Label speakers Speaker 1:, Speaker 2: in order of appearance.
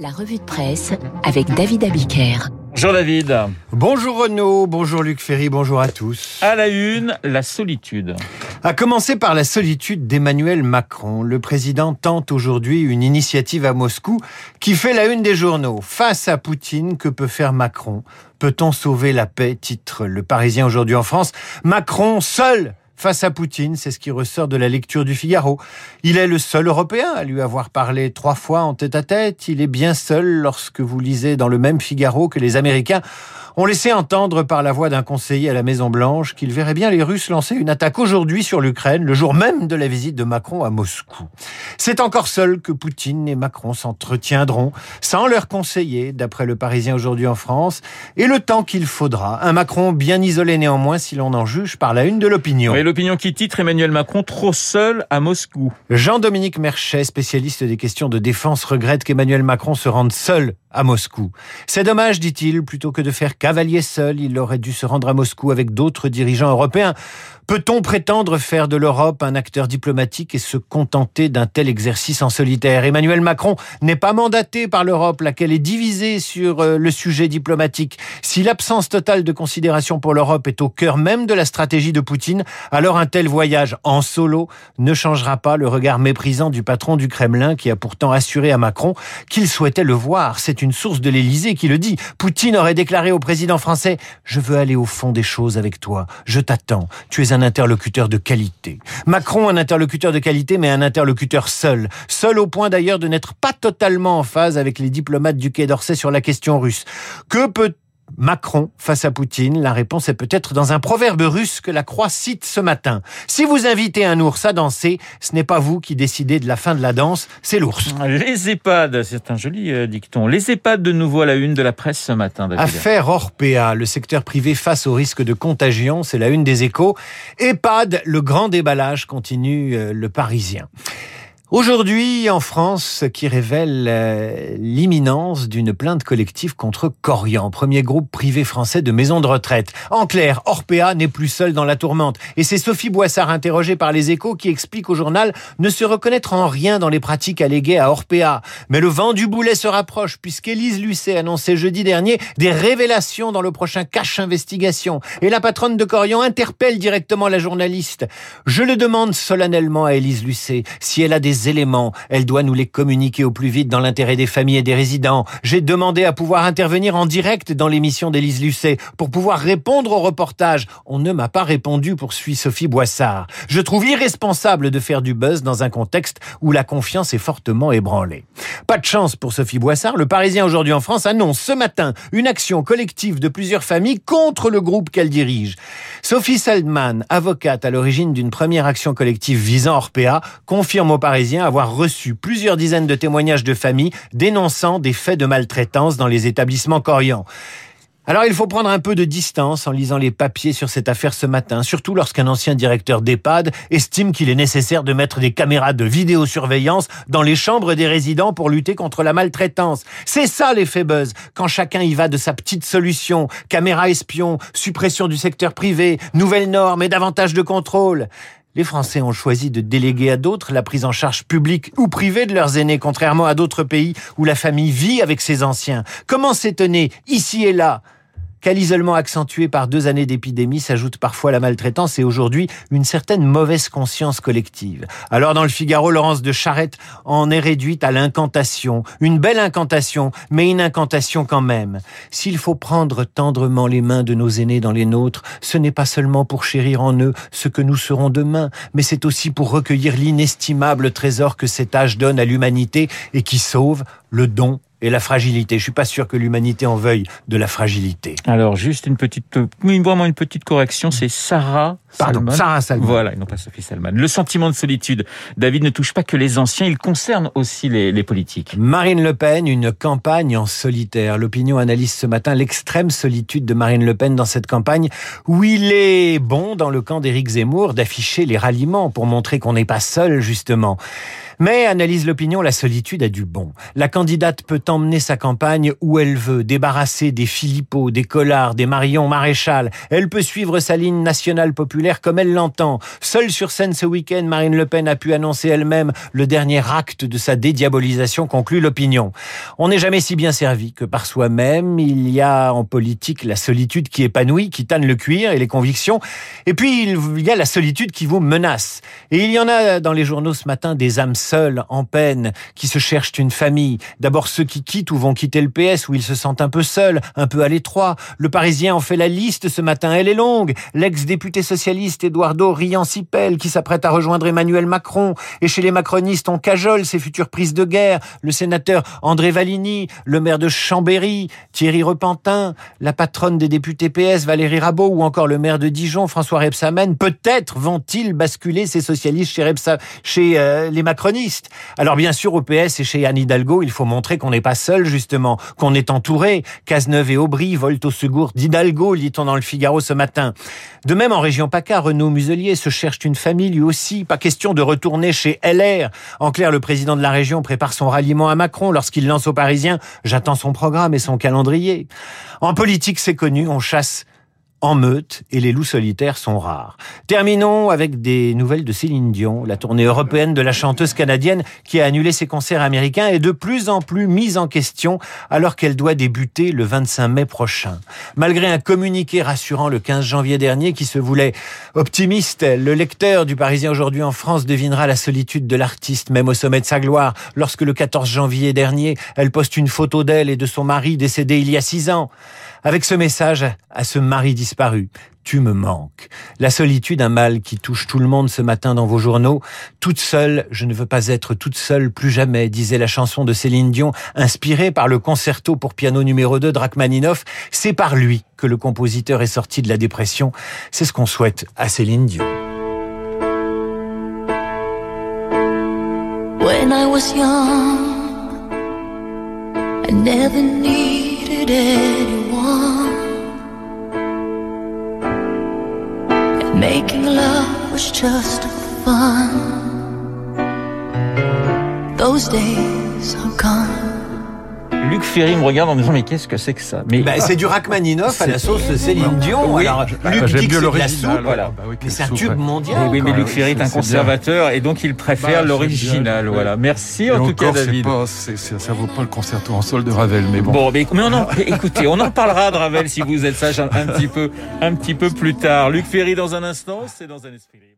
Speaker 1: La revue de presse avec David Abiker.
Speaker 2: Bonjour David.
Speaker 3: Bonjour Renaud, bonjour Luc Ferry, bonjour à tous.
Speaker 2: À la une, la solitude.
Speaker 3: À commencer par la solitude d'Emmanuel Macron. Le président tente aujourd'hui une initiative à Moscou qui fait la une des journaux. Face à Poutine, que peut faire Macron? Peut-on sauver la paix? Titre Le Parisien aujourd'hui en France. Macron seul face à Poutine, c'est ce qui ressort de la lecture du Figaro. Il est le seul Européen à lui avoir parlé trois fois en tête à tête. Il est bien seul lorsque vous lisez dans le même Figaro que les Américains ont laissé entendre par la voix d'un conseiller à la Maison Blanche qu'il verrait bien les Russes lancer une attaque aujourd'hui sur l'Ukraine, le jour même de la visite de Macron à Moscou. C'est encore seul que Poutine et Macron s'entretiendront, sans leur conseiller, d'après le Parisien aujourd'hui en France, et le temps qu'il faudra. Un Macron bien isolé néanmoins, si l'on en juge par la une de l'opinion.
Speaker 2: Et l'opinion qui titre Emmanuel Macron trop seul à Moscou.
Speaker 3: Jean-Dominique Merchet, spécialiste des questions de défense, regrette qu'Emmanuel Macron se rende seul à Moscou. C'est dommage, dit-il, plutôt que de faire cavalier seul, il aurait dû se rendre à Moscou avec d'autres dirigeants européens. Peut-on prétendre faire de l'Europe un acteur diplomatique et se contenter d'un tel exercice en solitaire? Emmanuel Macron n'est pas mandaté par l'Europe, laquelle est divisée sur euh, le sujet diplomatique. Si l'absence totale de considération pour l'Europe est au cœur même de la stratégie de Poutine, alors un tel voyage en solo ne changera pas le regard méprisant du patron du Kremlin qui a pourtant assuré à Macron qu'il souhaitait le voir. C'est une source de l'Élysée qui le dit. Poutine aurait déclaré au président français Je veux aller au fond des choses avec toi. Je t'attends. Tu es un interlocuteur de qualité. Macron, un interlocuteur de qualité, mais un interlocuteur seul. Seul au point d'ailleurs de n'être pas totalement en phase avec les diplomates du Quai d'Orsay sur la question russe. Que peut Macron face à Poutine La réponse est peut-être dans un proverbe russe que la Croix cite ce matin. Si vous invitez un ours à danser, ce n'est pas vous qui décidez de la fin de la danse, c'est l'ours.
Speaker 2: Les EHPAD, c'est un joli euh, dicton. Les EHPAD de nouveau à la une de la presse ce matin. David.
Speaker 3: Affaire Orpea, le secteur privé face au risque de contagion, c'est la une des échos. EHPAD, le grand déballage continue euh, le Parisien. Aujourd'hui, en France, ce qui révèle euh, l'imminence d'une plainte collective contre Corian, premier groupe privé français de maisons de retraite. En clair, Orpea n'est plus seul dans la tourmente. Et c'est Sophie Boissard, interrogée par les échos, qui explique au journal ne se reconnaître en rien dans les pratiques alléguées à Orpea. Mais le vent du boulet se rapproche, puisqu'Élise Lucet annonçait jeudi dernier des révélations dans le prochain cache investigation. Et la patronne de Corian interpelle directement la journaliste. Je le demande solennellement à Élise Lucet si elle a des Elle doit nous les communiquer au plus vite dans l'intérêt des familles et des résidents. J'ai demandé à pouvoir intervenir en direct dans l'émission d'Élise Lucet pour pouvoir répondre au reportage. On ne m'a pas répondu, poursuit Sophie Boissard. Je trouve irresponsable de faire du buzz dans un contexte où la confiance est fortement ébranlée. Pas de chance pour Sophie Boissard. Le Parisien aujourd'hui en France annonce ce matin une action collective de plusieurs familles contre le groupe qu'elle dirige. Sophie Seldman, avocate à l'origine d'une première action collective visant Orpea, confirme au Parisien avoir reçu plusieurs dizaines de témoignages de familles dénonçant des faits de maltraitance dans les établissements corians. Alors il faut prendre un peu de distance en lisant les papiers sur cette affaire ce matin, surtout lorsqu'un ancien directeur d'EHPAD estime qu'il est nécessaire de mettre des caméras de vidéosurveillance dans les chambres des résidents pour lutter contre la maltraitance. C'est ça l'effet buzz, quand chacun y va de sa petite solution, caméra espion, suppression du secteur privé, nouvelles normes et davantage de contrôle. Les Français ont choisi de déléguer à d'autres la prise en charge publique ou privée de leurs aînés, contrairement à d'autres pays où la famille vit avec ses anciens. Comment s'étonner, ici et là, qu'à l'isolement accentué par deux années d'épidémie s'ajoute parfois la maltraitance et aujourd'hui une certaine mauvaise conscience collective. Alors dans le Figaro, Laurence de Charette en est réduite à l'incantation. Une belle incantation, mais une incantation quand même. S'il faut prendre tendrement les mains de nos aînés dans les nôtres, ce n'est pas seulement pour chérir en eux ce que nous serons demain, mais c'est aussi pour recueillir l'inestimable trésor que cet âge donne à l'humanité et qui sauve le don et la fragilité. Je suis pas sûr que l'humanité en veuille de la fragilité.
Speaker 2: Alors, juste une petite, vraiment une petite correction, c'est Sarah
Speaker 3: Pardon,
Speaker 2: Salman.
Speaker 3: Sarah Salman.
Speaker 2: Voilà, et non pas Sophie Salman. Le sentiment de solitude, David, ne touche pas que les anciens, il concerne aussi les, les politiques.
Speaker 3: Marine Le Pen, une campagne en solitaire. L'opinion analyse ce matin l'extrême solitude de Marine Le Pen dans cette campagne où il est bon, dans le camp d'Éric Zemmour, d'afficher les ralliements pour montrer qu'on n'est pas seul, justement. Mais, analyse l'opinion, la solitude a du bon. La candidate peut emmener sa campagne où elle veut, débarrasser des Philippot, des Collards, des Marion Maréchal. Elle peut suivre sa ligne nationale populaire spectaculaire comme elle l'entend. Seule sur scène ce week-end, Marine Le Pen a pu annoncer elle-même le dernier acte de sa dédiabolisation, conclut l'opinion. On n'est jamais si bien servi que par soi-même. Il y a en politique la solitude qui épanouit, qui tanne le cuir et les convictions. Et puis il y a la solitude qui vous menace. Et il y en a dans les journaux ce matin des âmes seules, en peine, qui se cherchent une famille. D'abord ceux qui quittent ou vont quitter le PS, où ils se sentent un peu seuls, un peu à l'étroit. Le Parisien en fait la liste ce matin, elle est longue. L'ex-député socialiste Eduardo Riancipel, qui s'apprête à rejoindre Emmanuel Macron. Et chez les macronistes, on cajole ses futures prises de guerre. Le sénateur André Valigny, le maire de Chambéry, Thierry Repentin, la patronne des députés PS, Valérie Rabault, ou encore le maire de Dijon, François Rebsamen. Peut-être vont-ils basculer ces socialistes chez, chez euh, les macronistes. Alors bien sûr, au PS et chez Anne Hidalgo, il faut montrer qu'on n'est pas seul, justement, qu'on est entouré. Cazeneuve et Aubry volent au secours d'Hidalgo, lit-on dans le Figaro ce matin. De même, en région Renaud Muselier se cherche une famille lui aussi. Pas question de retourner chez LR. En clair, le président de la région prépare son ralliement à Macron lorsqu'il lance aux Parisiens « J'attends son programme et son calendrier ». En politique, c'est connu, on chasse en meute et les loups solitaires sont rares. Terminons avec des nouvelles de Céline Dion. La tournée européenne de la chanteuse canadienne qui a annulé ses concerts américains est de plus en plus mise en question alors qu'elle doit débuter le 25 mai prochain. Malgré un communiqué rassurant le 15 janvier dernier qui se voulait optimiste, le lecteur du Parisien aujourd'hui en France devinera la solitude de l'artiste même au sommet de sa gloire lorsque le 14 janvier dernier, elle poste une photo d'elle et de son mari décédé il y a six ans. Avec ce message à ce mari disparu, tu me manques. La solitude, un mal qui touche tout le monde ce matin dans vos journaux. Toute seule, je ne veux pas être toute seule plus jamais, disait la chanson de Céline Dion, inspirée par le concerto pour piano numéro 2 de Rachmaninoff. C'est par lui que le compositeur est sorti de la dépression. C'est ce qu'on souhaite à Céline Dion.
Speaker 4: When I was young, I never needed. Making love was just fun. Those days are gone.
Speaker 2: Luc Ferry me regarde en me disant mais qu'est-ce que c'est que ça? Mais
Speaker 3: bah, c'est du Rachmaninoff à la sauce Céline Dion.
Speaker 2: Oui,
Speaker 3: Alors,
Speaker 2: bah,
Speaker 3: Luc
Speaker 5: j'aime
Speaker 3: dit que c'est de la soupe,
Speaker 2: voilà.
Speaker 5: Bah oui,
Speaker 3: mais c'est un
Speaker 5: soupe,
Speaker 3: tube
Speaker 5: ouais.
Speaker 3: mondial.
Speaker 2: oui, mais. Luc Ferry est un
Speaker 5: bien.
Speaker 2: conservateur et donc il préfère
Speaker 5: Bah,
Speaker 2: l'original. Voilà. Merci
Speaker 5: Et
Speaker 2: en tout cas
Speaker 5: encore, c'est
Speaker 2: David.
Speaker 5: pas, ça vaut pas le concerto en sol de Ravel, mais bon.
Speaker 2: Bon, mais, mais on en, mais écoutez, on en parlera de Ravel si vous êtes sage un, un petit peu, un petit peu plus tard. Luc Ferry dans un instant, c'est dans un esprit libre.